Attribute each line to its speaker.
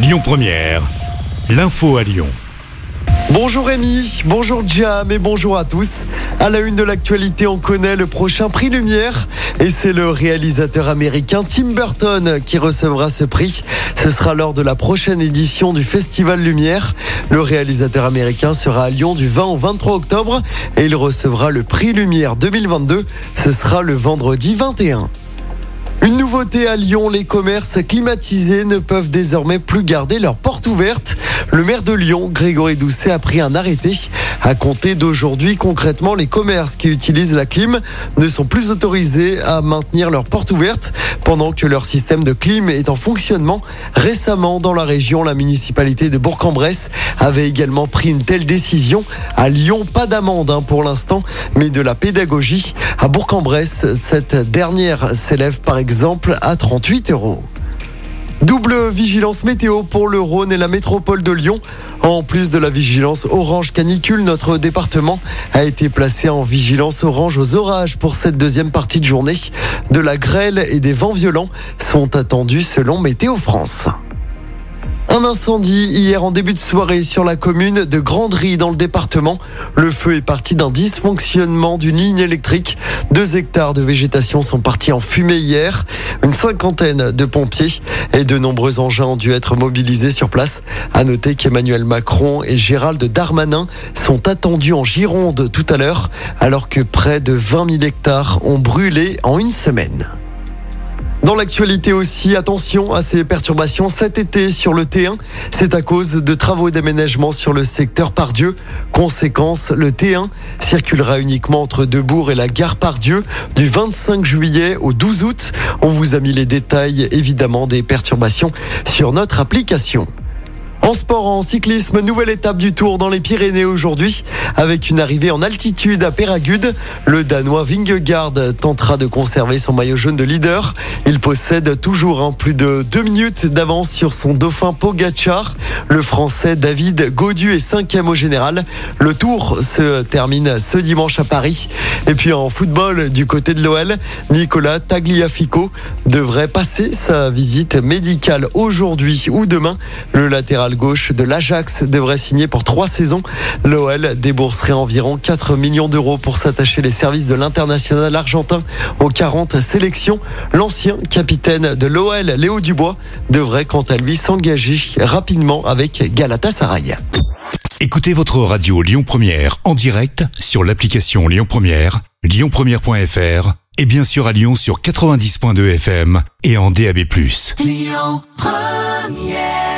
Speaker 1: Lyon Première, l'info à Lyon.
Speaker 2: Bonjour Rémi, bonjour Jam et bonjour à tous. À la une de l'actualité, on connaît le prochain prix Lumière et c'est le réalisateur américain Tim Burton qui recevra ce prix. Ce sera lors de la prochaine édition du Festival Lumière. Le réalisateur américain sera à Lyon du 20 au 23 octobre et il recevra le prix Lumière 2022. Ce sera le vendredi 21. Une nouveauté à Lyon, les commerces climatisés ne peuvent désormais plus garder leurs portes ouvertes. Le maire de Lyon, Grégory Doucet, a pris un arrêté. À compter d'aujourd'hui, concrètement, les commerces qui utilisent la clim ne sont plus autorisés à maintenir leurs portes ouvertes pendant que leur système de clim est en fonctionnement. Récemment, dans la région, la municipalité de Bourg-en-Bresse avait également pris une telle décision. À Lyon, pas d'amende hein, pour l'instant, mais de la pédagogie. À Bourg-en-Bresse, cette dernière s'élève par exemple à 38 euros. Double vigilance météo pour le Rhône et la métropole de Lyon. En plus de la vigilance orange canicule, notre département a été placé en vigilance orange aux orages pour cette deuxième partie de journée. De la grêle et des vents violents sont attendus selon Météo France. Un incendie hier en début de soirée sur la commune de Granderie dans le département. Le feu est parti d'un dysfonctionnement d'une ligne électrique. Deux hectares de végétation sont partis en fumée hier. Une cinquantaine de pompiers et de nombreux engins ont dû être mobilisés sur place. À noter qu'Emmanuel Macron et Gérald Darmanin sont attendus en Gironde tout à l'heure, alors que près de 20 000 hectares ont brûlé en une semaine. Dans l'actualité aussi, attention à ces perturbations cet été sur le T1. C'est à cause de travaux d'aménagement sur le secteur Pardieu. Conséquence, le T1 circulera uniquement entre Debourg et la gare Pardieu du 25 juillet au 12 août. On vous a mis les détails évidemment des perturbations sur notre application. En sport, en cyclisme, nouvelle étape du Tour dans les Pyrénées aujourd'hui, avec une arrivée en altitude à Péragude. Le Danois Vingegaard tentera de conserver son maillot jaune de leader. Il possède toujours un plus de deux minutes d'avance sur son dauphin Pogachar. Le Français David Gaudu est cinquième au général. Le Tour se termine ce dimanche à Paris. Et puis en football, du côté de l'OL, Nicolas Tagliafico devrait passer sa visite médicale aujourd'hui ou demain. Le latéral gauche de l'Ajax devrait signer pour trois saisons. L'OL débourserait environ 4 millions d'euros pour s'attacher les services de l'international argentin aux 40 sélections. L'ancien capitaine de l'OL, Léo Dubois, devrait quant à lui s'engager rapidement avec Galatasaray.
Speaker 1: Écoutez votre radio Lyon Première en direct sur l'application Lyon Première, lyonpremière.fr et bien sûr à Lyon sur 90.2 FM et en DAB+.
Speaker 3: Lyon Première